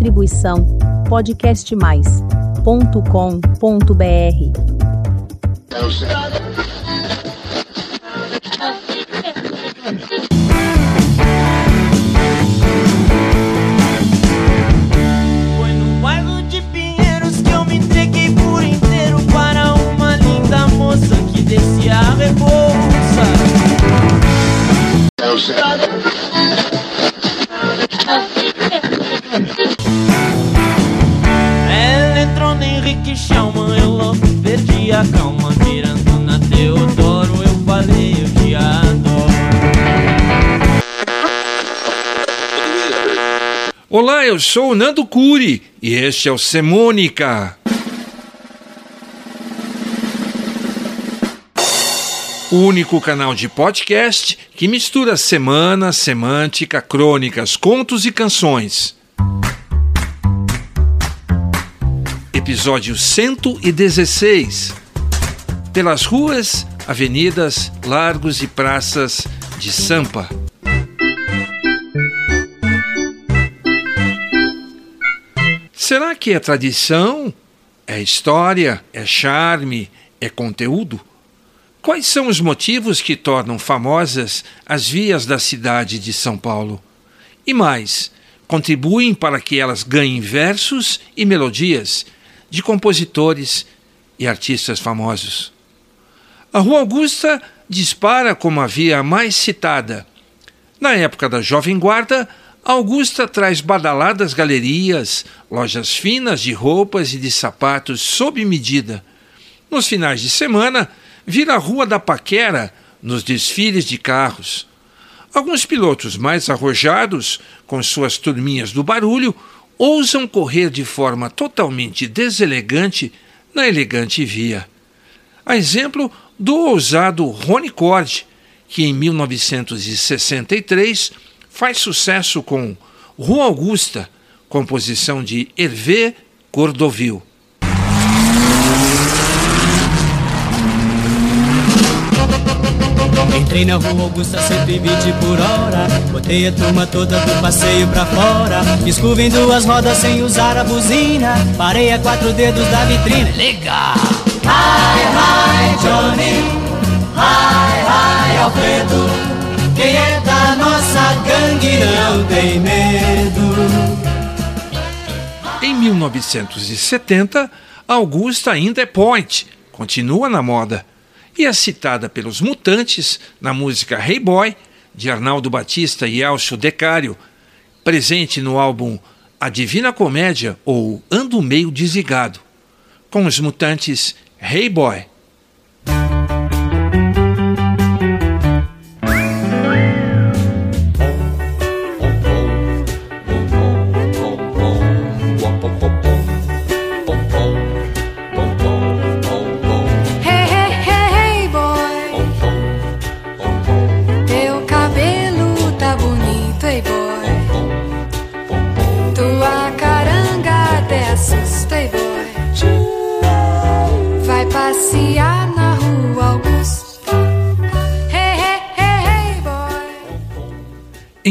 Distribuição podcastmais.com.br. Foi no bairro de Pinheiros que eu me entreguei por inteiro para uma linda moça que. Olá, eu sou o Nando Curi e este é o Semônica. O único canal de podcast que mistura semana, semântica, crônicas, contos e canções. Episódio 116. Pelas ruas, avenidas, largos e praças de Sampa. Será que é tradição? É história? É charme? É conteúdo? Quais são os motivos que tornam famosas as vias da cidade de São Paulo? E mais, contribuem para que elas ganhem versos e melodias de compositores e artistas famosos. A Rua Augusta dispara como a via mais citada. Na época da Jovem Guarda, Augusta traz badaladas galerias, lojas finas de roupas e de sapatos sob medida. Nos finais de semana, vira a Rua da Paquera nos desfiles de carros. Alguns pilotos mais arrojados, com suas turminhas do barulho, ousam correr de forma totalmente deselegante na elegante via. A exemplo do ousado Rony Cord, que em 1963 faz sucesso com Rua Augusta, composição de Hervé Cordovil. Entrei na rua Augusta 120 por hora Botei a turma toda do passeio pra fora Escova em duas rodas sem usar a buzina Parei a quatro dedos da vitrine Legal! Hi, hi, Johnny Hi, hi, Alfredo Quem é da nossa gangue não tem medo Em 1970, Augusta ainda é point, continua na moda e é citada pelos Mutantes na música Hey Boy, de Arnaldo Batista e Elcio Decário, presente no álbum A Divina Comédia ou Ando Meio Desligado. Com os Mutantes, Hey Boy.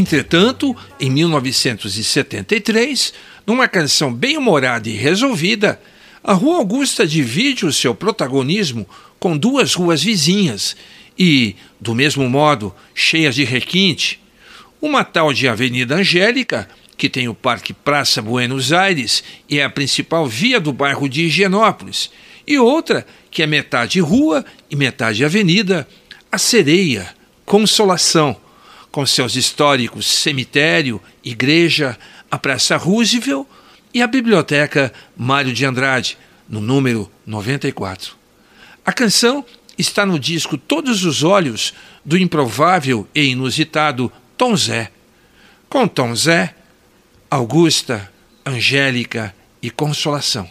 Entretanto, em 1973, numa canção bem humorada e resolvida, a Rua Augusta divide o seu protagonismo com duas ruas vizinhas e, do mesmo modo, cheias de requinte. Uma tal de Avenida Angélica, que tem o Parque Praça Buenos Aires e é a principal via do bairro de Higienópolis, e outra que é metade rua e metade avenida, a Sereia, Consolação, com seus históricos cemitério, igreja, a Praça Roosevelt e a Biblioteca Mário de Andrade, no número 94. A canção está no disco Todos os Olhos do improvável e inusitado Tom Zé. Com Tom Zé, Augusta, Angélica e Consolação.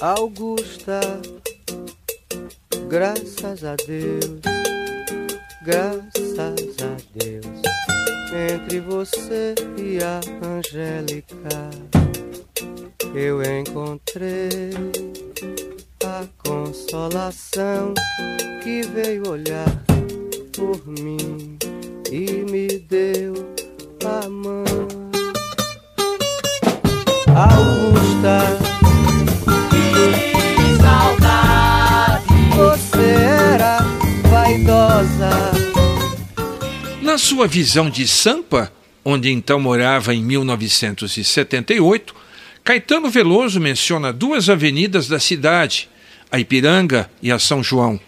Augusta, graças a Deus, graças a Deus, entre você e a Angélica, eu encontrei a consolação que veio olhar por mim e me deu a mão. Sua visão de Sampa, onde então morava em 1978, Caetano Veloso menciona duas avenidas da cidade, a Ipiranga e a São João.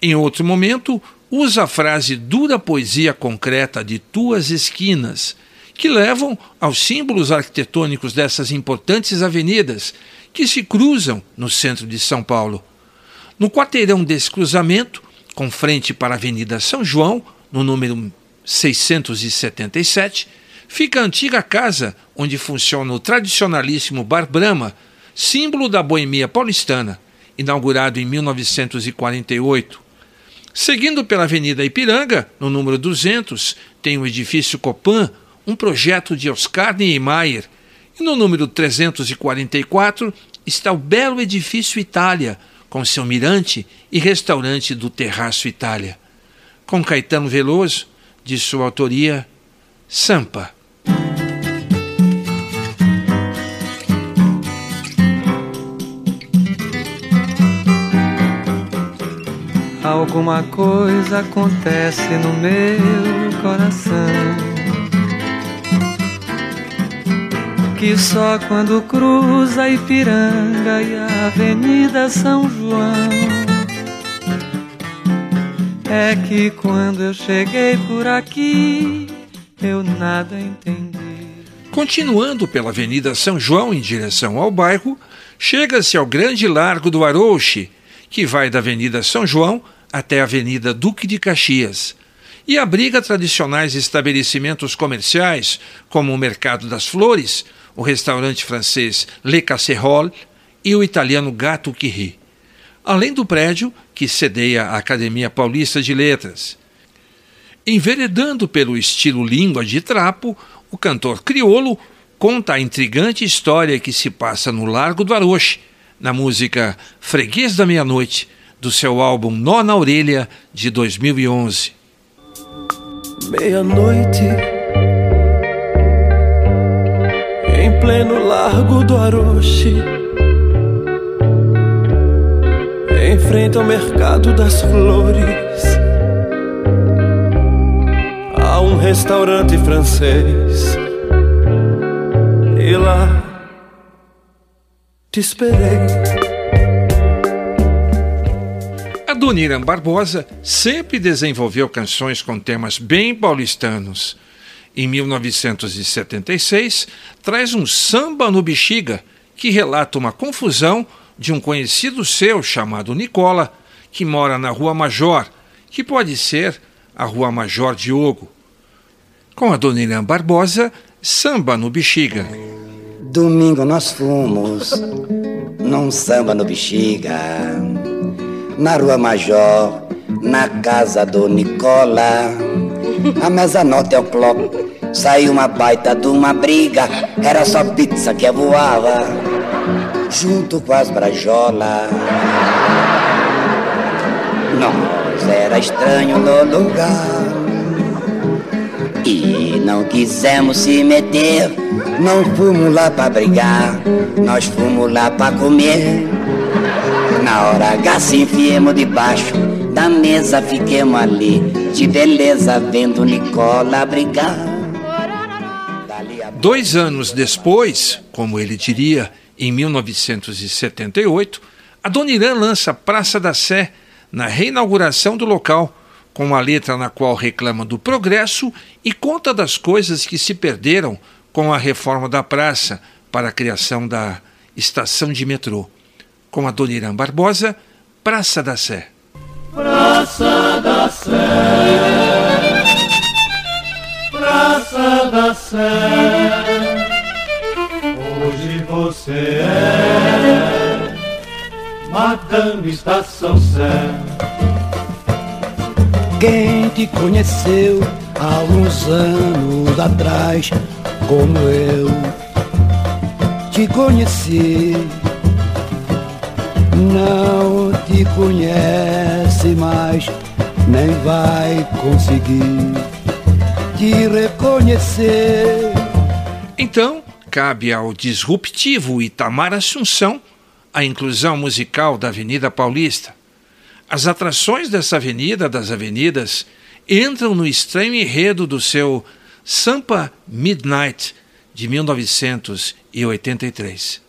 Em outro momento, usa a frase dura poesia concreta de tuas esquinas, que levam aos símbolos arquitetônicos dessas importantes avenidas que se cruzam no centro de São Paulo. No quarteirão desse cruzamento, com frente para a Avenida São João, no número 677, fica a antiga casa onde funciona o tradicionalíssimo Bar Brahma, símbolo da boemia paulistana, inaugurado em 1948. Seguindo pela Avenida Ipiranga, no número 200, tem o edifício Copan, um projeto de Oscar Niemeyer. E no número 344 está o belo edifício Itália, com seu mirante e restaurante do Terraço Itália. Com Caetano Veloso, de sua autoria, Sampa. Alguma coisa acontece no meu coração. Que só quando cruza Ipiranga e a Avenida São João é que quando eu cheguei por aqui eu nada entendi. Continuando pela Avenida São João em direção ao bairro, chega-se ao Grande Largo do Arouche, que vai da Avenida São João até a Avenida Duque de Caxias e abriga tradicionais estabelecimentos comerciais como o Mercado das Flores, o restaurante francês Le Casserole e o italiano Gato que Ri, além do prédio que cedeia a Academia Paulista de Letras. Enveredando pelo estilo língua de trapo, o cantor criolo conta a intrigante história que se passa no Largo do Aroche, na música Freguês da Meia-Noite, do seu álbum Nó na Orelha, de 2011. Meia-noite, em pleno largo do Aroche, frente ao mercado das flores, há um restaurante francês. E lá te esperei. Adoniran Barbosa sempre desenvolveu canções com temas bem paulistanos. Em 1976, traz um samba no bexiga, que relata uma confusão de um conhecido seu chamado Nicola, que mora na Rua Major, que pode ser a Rua Major Diogo. Com Adoniran Barbosa, samba no bexiga. Domingo nós fomos num samba no bexiga na Rua Major, na casa do Nicola. A mesa nota é o clock, saiu uma baita de uma briga, era só pizza que voava, junto com as brajolas. Nós era estranho no lugar e não quisemos se meter. Não fomos lá pra brigar, nós fomos lá pra comer. Na hora H se enfiemos debaixo da mesa, fiquemos ali, de beleza, vendo Nicola brigar. Dois anos depois, como ele diria, em 1978, a Dona Irã lança Praça da Sé na reinauguração do local, com uma letra na qual reclama do progresso e conta das coisas que se perderam com a reforma da praça para a criação da estação de metrô. Com a Dona Irã Barbosa, Praça da Sé. Praça da Sé, Praça da Sé, você é Madame Estação Sé. Quem te conheceu há uns anos atrás, como eu te conheci não te conhece mais, nem vai conseguir te reconhecer. Então, cabe ao disruptivo Itamar Assunção a inclusão musical da Avenida Paulista. As atrações dessa avenida das avenidas entram no estranho enredo do seu Sampa Midnight de 1983.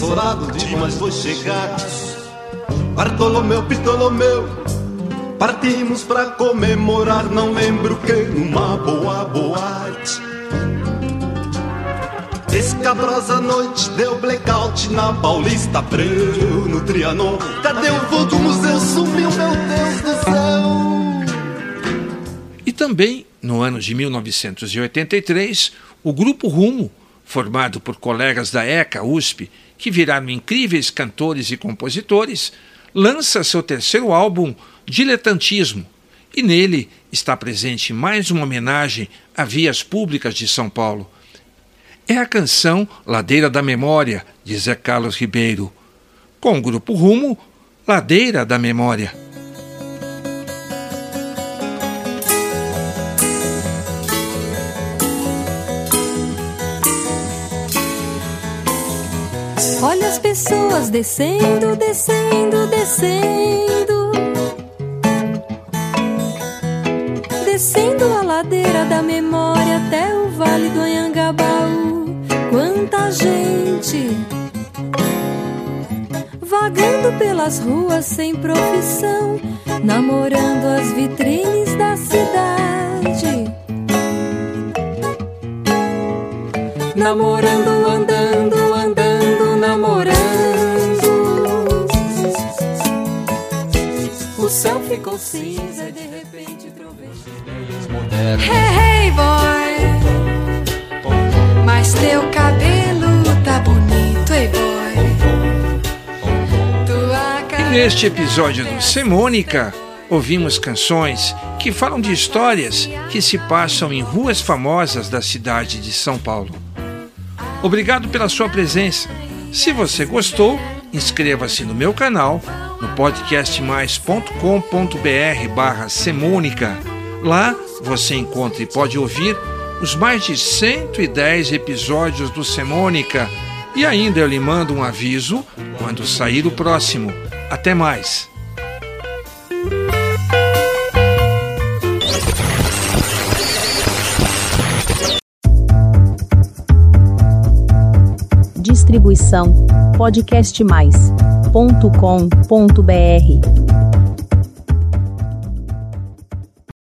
Eu assessorado de mais dois chegados Bartolomeu, Ptolomeu Partimos pra comemorar Não lembro que numa boa boate Escabrosa noite deu blackout na Paulista Abreu no Trianon. Cadê o voo do museu? Sumiu, meu Deus do céu. E também, no ano de 1983, o Grupo Rumo, formado por colegas da ECA USP, que viraram incríveis cantores e compositores, lança seu terceiro álbum, Diletantismo, e nele está presente mais uma homenagem a vias públicas de São Paulo. É a canção Ladeira da Memória, de Zé Carlos Ribeiro. Com o Grupo Rumo, Ladeira da Memória. Olha as pessoas descendo, descendo, descendo. Descendo a ladeira da memória até o vale do Anhangabaú. Quanta gente vagando pelas ruas sem profissão, namorando as vitrines da cidade. Namorando, cinza e de repente trovejou. Hey, hey, boy. Mas teu cabelo tá bonito, hey, boy. Tua E neste episódio do Semônica, ouvimos canções que falam de histórias que se passam em ruas famosas da cidade de São Paulo. Obrigado pela sua presença. Se você gostou, inscreva-se no meu canal no podcastmais.com.br barra Semônica. Lá você encontra e pode ouvir os mais de 110 episódios do Semônica e ainda eu lhe mando um aviso quando sair o próximo. Até mais! Distribuição podcastmais.com.br